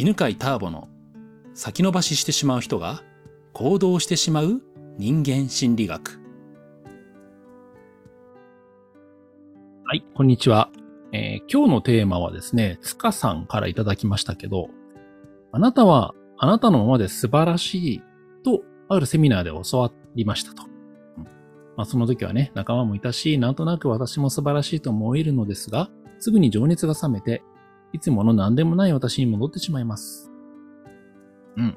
犬飼ターボの先延ばししてしまう人が行動してしまう人間心理学。はい、こんにちは。えー、今日のテーマはですね、つかさんからいただきましたけど、あなたはあなたのままで素晴らしいとあるセミナーで教わりましたと。うんまあ、その時はね、仲間もいたし、なんとなく私も素晴らしいと思えるのですが、すぐに情熱が冷めて、いつもの何でもない私に戻ってしまいます。うん。ま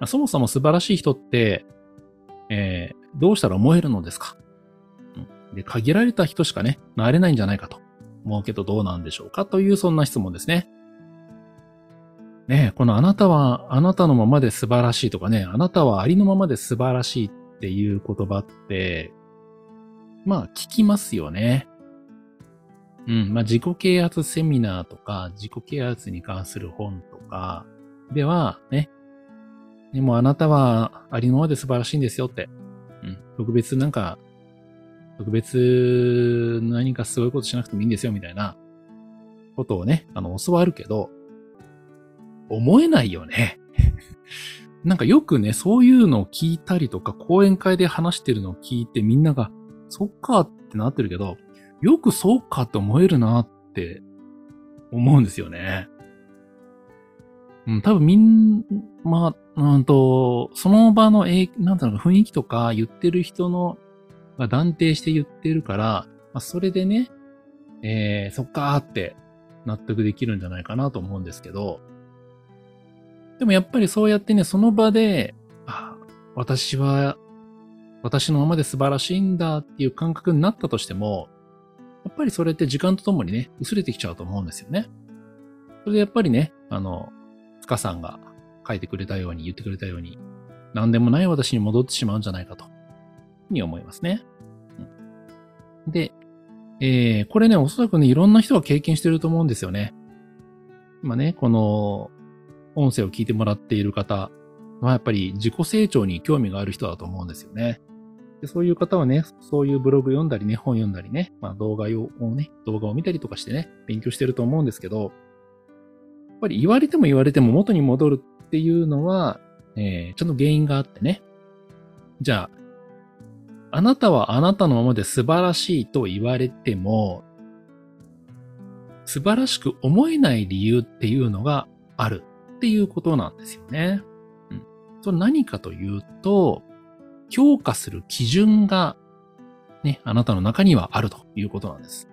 あ、そもそも素晴らしい人って、えー、どうしたら思えるのですか、うん、で、限られた人しかね、なれないんじゃないかと思うけどどうなんでしょうか？というそんな質問ですね。ねこのあなたはあなたのままで素晴らしいとかね、あなたはありのままで素晴らしいっていう言葉って、まあ聞きますよね。うん。まあ、自己啓発セミナーとか、自己啓発に関する本とかでは、ね。でもあなたはありのままで素晴らしいんですよって。うん。特別なんか、特別何かすごいことしなくてもいいんですよみたいなことをね、あの、教わるけど、思えないよね。なんかよくね、そういうのを聞いたりとか、講演会で話してるのを聞いてみんなが、そっかってなってるけど、よくそうかって思えるなって思うんですよね。うん、多分みん、まあ、うんと、その場の、えなんていう、雰囲気とか言ってる人の、が断定して言ってるから、まあ、それでね、えー、そっかーって納得できるんじゃないかなと思うんですけど、でもやっぱりそうやってね、その場で、あ、私は、私のままで素晴らしいんだっていう感覚になったとしても、やっぱりそれって時間とともにね、薄れてきちゃうと思うんですよね。それでやっぱりね、あの、塚さんが書いてくれたように言ってくれたように、何でもない私に戻ってしまうんじゃないかと、に思いますね。うん、で、えー、これね、おそらくね、いろんな人が経験してると思うんですよね。今ね、この、音声を聞いてもらっている方は、やっぱり自己成長に興味がある人だと思うんですよね。でそういう方はね、そういうブログ読んだりね、本読んだりね、まあ動画をね、動画を見たりとかしてね、勉強してると思うんですけど、やっぱり言われても言われても元に戻るっていうのは、えー、ちゃんと原因があってね。じゃあ、あなたはあなたのままで素晴らしいと言われても、素晴らしく思えない理由っていうのがあるっていうことなんですよね。うん。それ何かというと、評価する基準がね、あなたの中にはあるということなんです。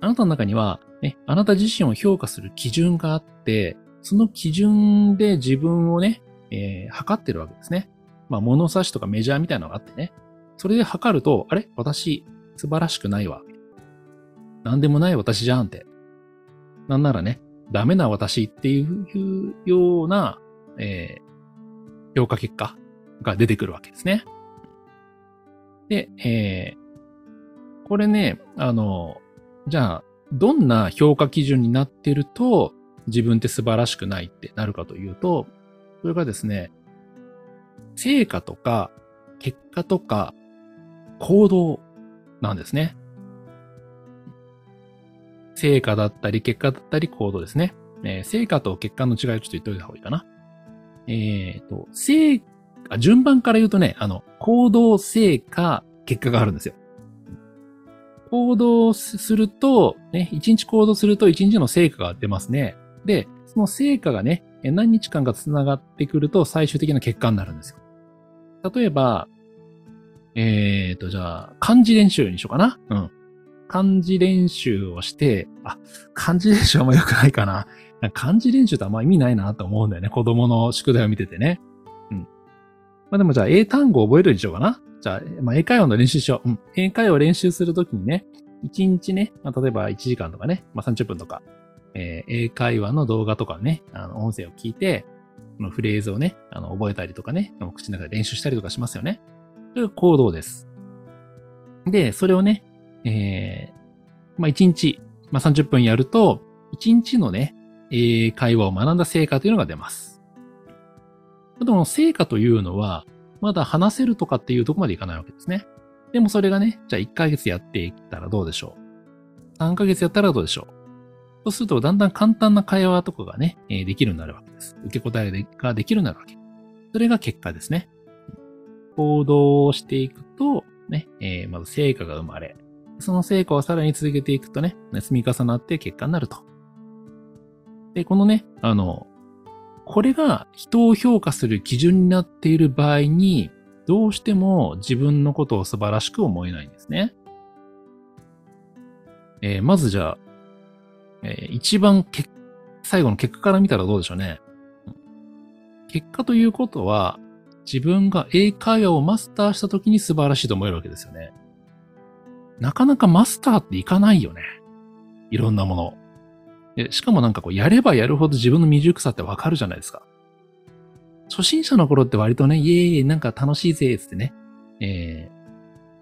あなたの中には、ね、あなた自身を評価する基準があって、その基準で自分をね、えー、測ってるわけですね。まあ、物差しとかメジャーみたいなのがあってね。それで測ると、あれ？私、素晴らしくないわ。なんでもない私じゃんって。なんならね、ダメな私っていうような、えー、評価結果が出てくるわけですね。で、えー、これね、あの、じゃあ、どんな評価基準になってると、自分って素晴らしくないってなるかというと、それがですね、成果とか、結果とか、行動なんですね。成果だったり、結果だったり、行動ですね。えー、成果と結果の違いをちょっと言っておいた方がいいかな。えっ、ー、と、成あ、順番から言うとね、あの、行動成果、結果があるんですよ。行動すると、ね、1日行動すると1日の成果が出ますね。で、その成果がね、何日間か繋がってくると最終的な結果になるんですよ。例えば、えーと、じゃあ、漢字練習にしようかな。うん。漢字練習をして、あ、漢字練習あんま良くないかな。漢字練習ってあんま意味ないなと思うんだよね。子供の宿題を見ててね。まあでもじゃあ英単語を覚えるにしようかな？じゃあ、まあ英会話の練習しよう。うん。英会話を練習するときにね、1日ね、まあ例えば1時間とかね、まあ30分とか、えー、英会話の動画とかね、あの、音声を聞いて、このフレーズをね、あの、覚えたりとかね、口の中で練習したりとかしますよね。それが行動です。で、それをね、えー、まあ1日、まあ30分やると、1日のね、英会話を学んだ成果というのが出ます。でも成果というのは、まだ話せるとかっていうとこまでいかないわけですね。でもそれがね、じゃあ1ヶ月やっていったらどうでしょう ?3 ヶ月やったらどうでしょうそうすると、だんだん簡単な会話とかがね、できるようになるわけです。受け答えができるようになるわけ。それが結果ですね。行動をしていくと、ね、え、まず成果が生まれ、その成果をさらに続けていくとね、積み重なって結果になると。で、このね、あの、これが人を評価する基準になっている場合に、どうしても自分のことを素晴らしく思えないんですね。えー、まずじゃあ、えー、一番け、最後の結果から見たらどうでしょうね。結果ということは、自分が英会話をマスターした時に素晴らしいと思えるわけですよね。なかなかマスターっていかないよね。いろんなもの。でしかもなんかこう、やればやるほど自分の未熟さってわかるじゃないですか。初心者の頃って割とね、イエーイ、なんか楽しいぜ、つってね、え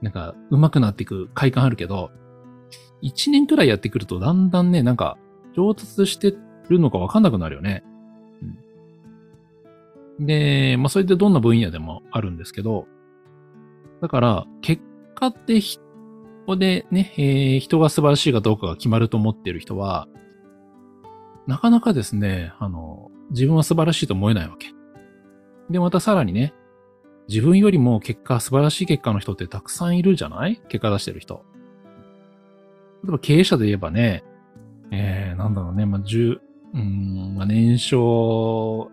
ー、なんか上手くなっていく快感あるけど、一年くらいやってくるとだんだんね、なんか上達してるのかわかんなくなるよね。うん、で、まあそれってどんな分野でもあるんですけど、だから、結果ってここでね、えー、人が素晴らしいかどうかが決まると思ってる人は、なかなかですね、あの、自分は素晴らしいと思えないわけ。で、またさらにね、自分よりも結果、素晴らしい結果の人ってたくさんいるじゃない？結果出してる人。例えば経営者で言えばね、えー、なんだろうね、まあ、10、うん、まあ、年商、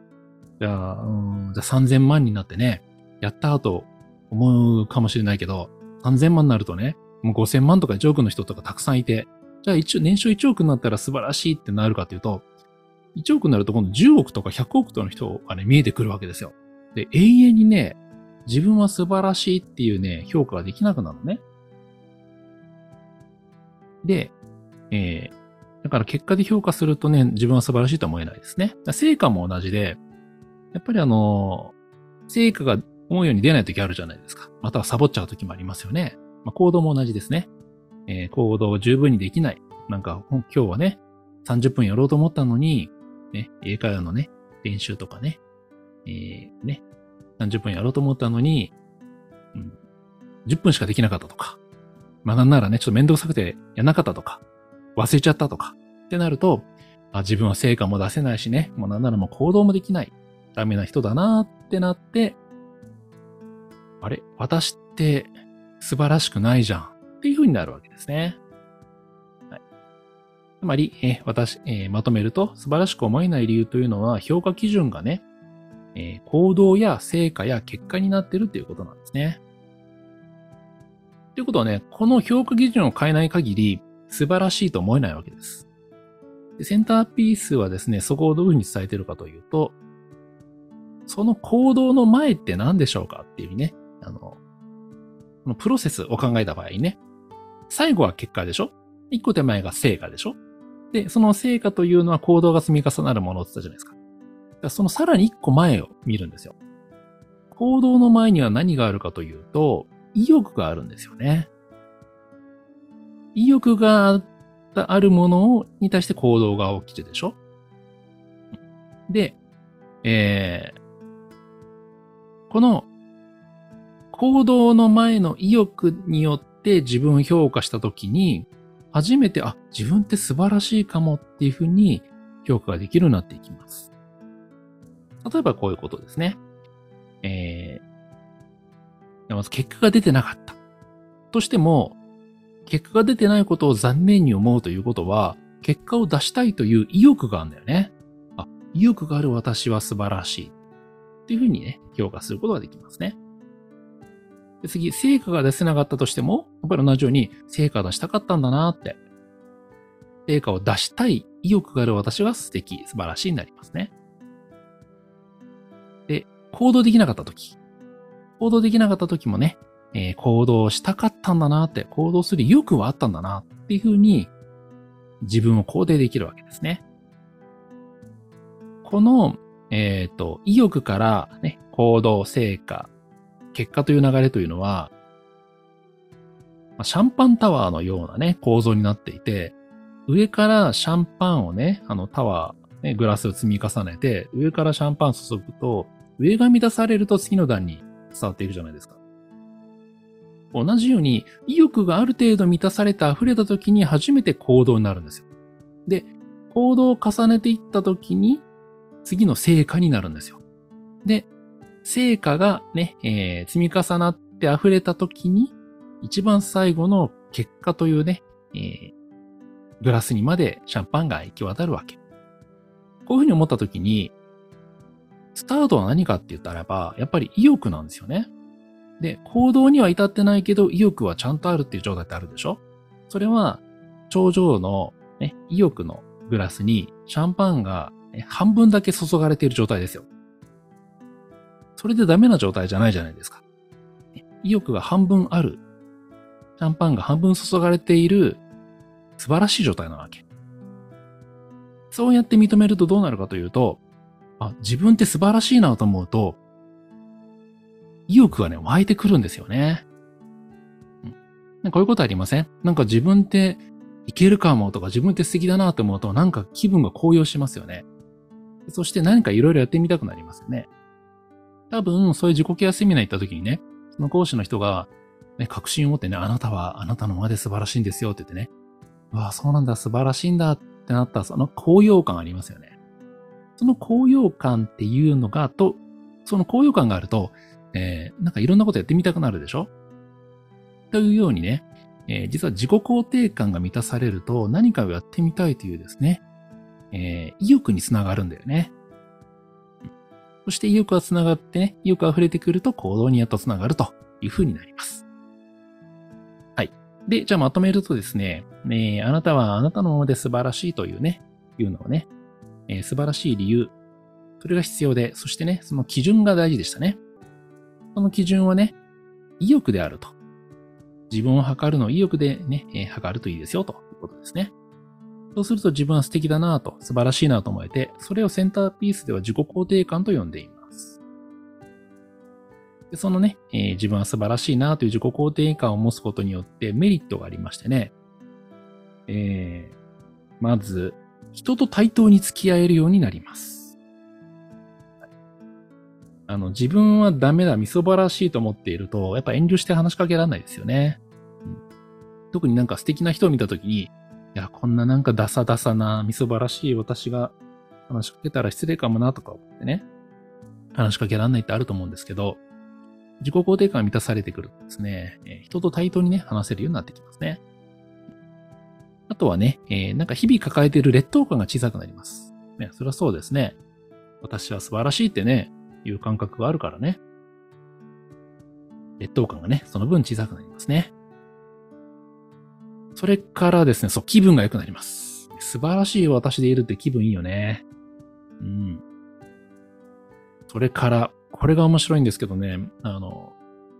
じゃあ、うん、じゃあ3000万になってね、やった後思うかもしれないけど、3000万になるとね、もう5000万とか1億の人とかたくさんいて、じゃあ一応年商1億になったら素晴らしいってなるかというと、1億になると今度10億とか100億との人がね、見えてくるわけですよ。で、永遠にね、自分は素晴らしいっていうね、評価ができなくなるのね。で、えー、だから結果で評価するとね、自分は素晴らしいとは思えないですね。成果も同じで、やっぱりあの、成果が思うように出ない時あるじゃないですか。またはサボっちゃう時もありますよね。まあ、行動も同じですね。えー、行動を十分にできない。なんか、今日はね、30分やろうと思ったのに、ね、英会話のね、練習とかね、えー、ね、30分やろうと思ったのに、うん、10分しかできなかったとか、まあなんならね、ちょっとめんどくさくてやなかったとか、忘れちゃったとか、ってなると、あ自分は成果も出せないしね、もうなんならもう行動もできない、ダメな人だなってなって、あれ？私って素晴らしくないじゃんっていう風になるわけですね。はい、つまり、え私、え、まとめると素晴らしく思えない理由というのは評価基準がね、え、行動や成果や結果になってるっていうことなんですね。ということはね、この評価基準を変えない限り素晴らしいと思えないわけです。でセンターピースはですね、そこをどういうふうに伝えてるかというと、その行動の前って何でしょうかっていうね、あの、このプロセスを考えた場合ね、最後は結果でしょ？一個手前が成果でしょ？で、その成果というのは行動が積み重なるものって言ったじゃないですか。かそのさらに一個前を見るんですよ。行動の前には何があるかというと、意欲があるんですよね。意欲があるものに対して行動が起きてでしょ？で、えー、この行動の前の意欲によって自分を評価したときに、初めて、あ、自分って素晴らしいかもっていうふうに評価ができるようになっていきます。例えばこういうことですね。えー、まず結果が出てなかった。としても、結果が出てないことを残念に思うということは、結果を出したいという意欲があるんだよね。あ、意欲がある私は素晴らしい。っていうふうにね、評価することができますね。で次、成果が出せなかったとしても、やっぱり同じように、成果出したかったんだなって。成果を出したい意欲がある私は素敵、素晴らしいになりますね。で行動できなかった時。行動できなかった時もね、えー、行動したかったんだなって、行動する意欲はあったんだなっていうふうに、自分を肯定できるわけですね。この、えっ、ー、と、意欲からね、行動、成果、結果という流れというのは、ま、シャンパンタワーのようなね、構造になっていて、上からシャンパンをね、あのタワー、ね、グラスを積み重ねて、上からシャンパン注ぐと、上が満たされると次の段に伝わっていくじゃないですか。同じように、意欲がある程度満たされて溢れた時に初めて行動になるんですよ。で、行動を重ねていったときに、次の成果になるんですよ。で、成果がね、えー、積み重なって溢れたときに、一番最後の結果というね、えー、グラスにまでシャンパンが行き渡るわけ。こういうふうに思ったときに、スタートは何かって言ったらば、やっぱり意欲なんですよね。で、行動には至ってないけど、意欲はちゃんとあるっていう状態ってあるでしょそれは、頂上の、ね、意欲のグラスにシャンパンが、ね、半分だけ注がれている状態ですよ。それでダメな状態じゃないじゃないですか。意欲が半分ある。シャンパンが半分注がれている素晴らしい状態なわけ。そうやって認めるとどうなるかというと、あ、自分って素晴らしいなと思うと、意欲がね、湧いてくるんですよね。うん、こういうことありません？なんか自分っていけるかもとか自分って素敵だなと思うとなんか気分が高揚しますよね。そして何かいろいろやってみたくなりますよね。多分、そういう自己ケアセミナー行った時にね、その講師の人が、ね、確信を持ってね、あなたはあなたのまで素晴らしいんですよって言ってね、わあ、そうなんだ、素晴らしいんだってなったその高揚感ありますよね。その高揚感っていうのが、と、その高揚感があると、えー、なんかいろんなことやってみたくなるでしょ？というようにね、えー、実は自己肯定感が満たされると何かをやってみたいというですね、えー、意欲につながるんだよね。そして意欲がつながってね、意欲が溢れてくると行動にやっとつながるというふうになります。はい。で、じゃあまとめるとですね、えー、あなたはあなたのままで素晴らしいというね、いうのをね、えー、素晴らしい理由、それが必要で、そしてね、その基準が大事でしたね。その基準はね、意欲であると。自分を測るのを意欲でね、えー、測るといいですよということですね。そうすると自分は素敵だなと、素晴らしいなと思えて、それをセンターピースでは自己肯定感と呼んでいます。でそのね、えー、自分は素晴らしいなという自己肯定感を持つことによってメリットがありましてね、えー、まず、人と対等に付き合えるようになります。あの、自分はダメだ、みそばらしいと思っていると、やっぱ遠慮して話しかけられないですよね。うん、特になんか素敵な人を見たときに、いや、こんななんかダサダサな、みそばらしい私が話しかけたら失礼かもなとか思ってね、話しかけられないってあると思うんですけど、自己肯定感が満たされてくるとですね、人と対等にね、話せるようになってきますね。あとはね、えー、なんか日々抱えている劣等感が小さくなります。ね、それはそうですね。私は素晴らしいってね、いう感覚があるからね。劣等感がね、その分小さくなりますね。それからですね、そう、気分が良くなります。素晴らしい私でいるって気分いいよね。うん。それから、これが面白いんですけどね、あの、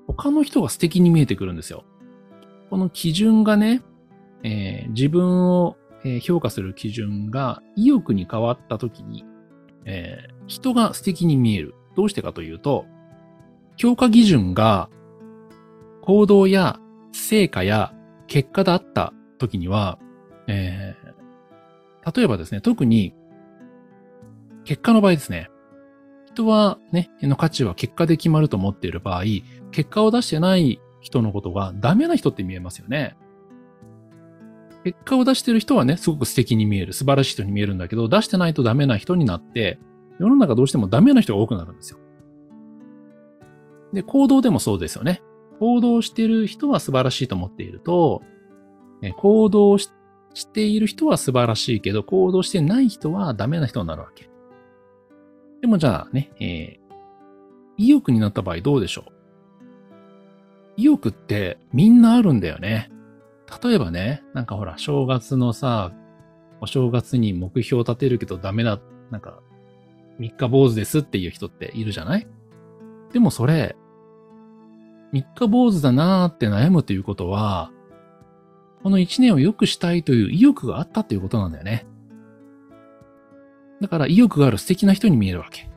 他の人が素敵に見えてくるんですよ。この基準がね、えー、自分を評価する基準が意欲に変わった時に、えー、人が素敵に見える。どうしてかというと、評価基準が行動や成果や結果だった時には、えー、例えばですね、特に結果の場合ですね、人はね、の価値は結果で決まると思っている場合、結果を出してない人のことがダメな人って見えますよね。結果を出してる人はね、すごく素敵に見える、素晴らしい人に見えるんだけど、出してないとダメな人になって、世の中どうしてもダメな人が多くなるんですよ。で、行動でもそうですよね。行動してる人は素晴らしいと思っていると、行動している人は素晴らしいけど、行動してない人はダメな人になるわけ。でもじゃあね、えー、意欲になった場合どうでしょう？意欲ってみんなあるんだよね。例えばね、なんかほら、正月のさ、お正月に目標を立てるけどダメだ、なんか、三日坊主ですっていう人っているじゃない？でもそれ、三日坊主だなーって悩むということは、この一年を良くしたいという意欲があったということなんだよね。だから意欲がある素敵な人に見えるわけ。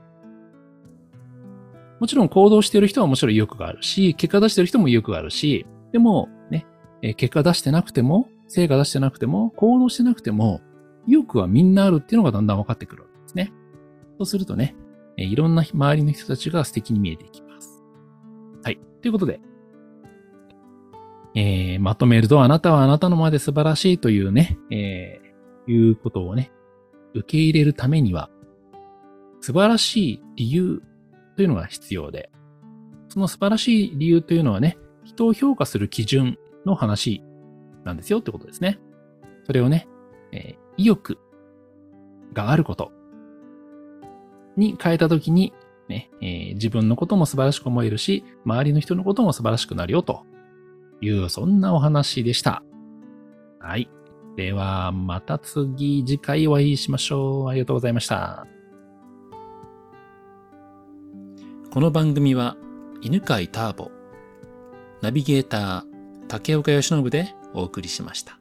もちろん行動している人はもちろん意欲があるし、結果出してる人も意欲があるし、でもね、え結果出してなくても、成果出してなくても、行動してなくても、意欲はみんなあるっていうのがだんだん分かってくるわけですね。そうするとね、いろんな周りの人たちが素敵に見えていきます。はい。ということで、えー、まとめると、あなたはあなたのまで素晴らしいというね、えー、いうことをね、受け入れるためには、素晴らしい理由というのが必要で、その素晴らしい理由というのはね、人を評価する基準の話なんですよってことですね。それをね、えー、意欲があることに変えたときに、ね、えー、自分のことも素晴らしく思えるし、周りの人のことも素晴らしくなるよという、そんなお話でした。はい。では、また次、次回お会いしましょう。ありがとうございました。この番組は、犬飼ターボ、ナビゲーター、竹岡義信でお送りしました。